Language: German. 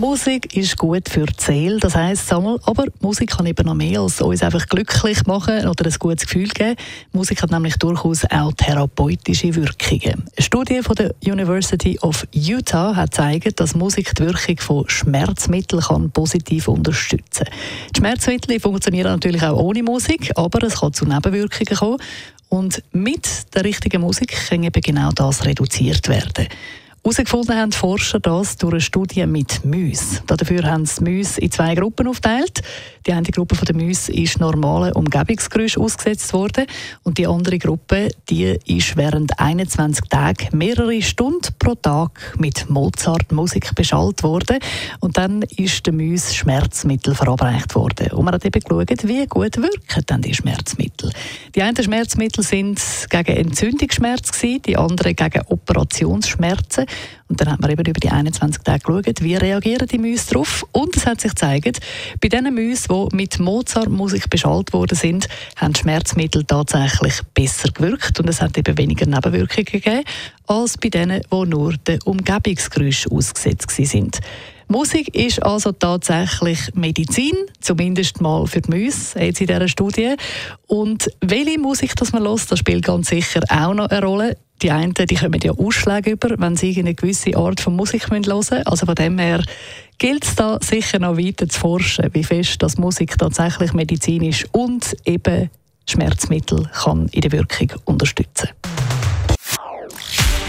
Musik ist gut für die Seele, das heisst einmal, aber Musik kann eben noch mehr als uns einfach glücklich machen oder ein gutes Gefühl geben. Musik hat nämlich durchaus auch therapeutische Wirkungen. Eine Studie von der University of Utah hat gezeigt, dass Musik die Wirkung von Schmerzmitteln kann positiv unterstützen kann. Die Schmerzmittel funktionieren natürlich auch ohne Musik, aber es kann zu Nebenwirkungen kommen. Und mit der richtigen Musik kann eben genau das reduziert werden. Herausgefunden haben die Forscher das durch eine Studie mit Mäusen. Dafür haben sie Mäuse in zwei Gruppen aufgeteilt. Die eine Gruppe der Mäuse ist normalen Umgebungsgeräusch ausgesetzt worden und die andere Gruppe die ist während 21 Tagen mehrere Stunden pro Tag mit Mozart-Musik beschallt worden und dann ist den Mäuse Schmerzmittel verabreicht worden. Und man hat eben geschaut, wie gut wirken dann die Schmerzmittel. Die einen Schmerzmittel sind gegen Entzündungsschmerz die anderen gegen Operationsschmerzen und dann hat man eben über die 21 Tage geschaut, wie reagieren die Mäuse darauf. Und es hat sich gezeigt, bei den Mäusen, die mit Mozart-Musik beschallt worden sind, haben Schmerzmittel tatsächlich besser gewirkt und es hat eben weniger Nebenwirkungen gegeben, als bei denen, die nur den Umgebungsgeräusch ausgesetzt sind. Musik ist also tatsächlich Medizin, zumindest mal für die Mäuse, jetzt in dieser Studie. Und welche Musik das man hört, das spielt ganz sicher auch noch eine Rolle. Die einen die kommen ja Ausschläge über, wenn sie eine gewisse Art von Musik hören müssen. Also von dem her gilt es da sicher noch weiter zu forschen, wie fest das Musik tatsächlich medizinisch und eben Schmerzmittel kann in der Wirkung unterstützen.